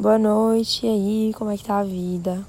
Boa noite, e aí, como é que tá a vida?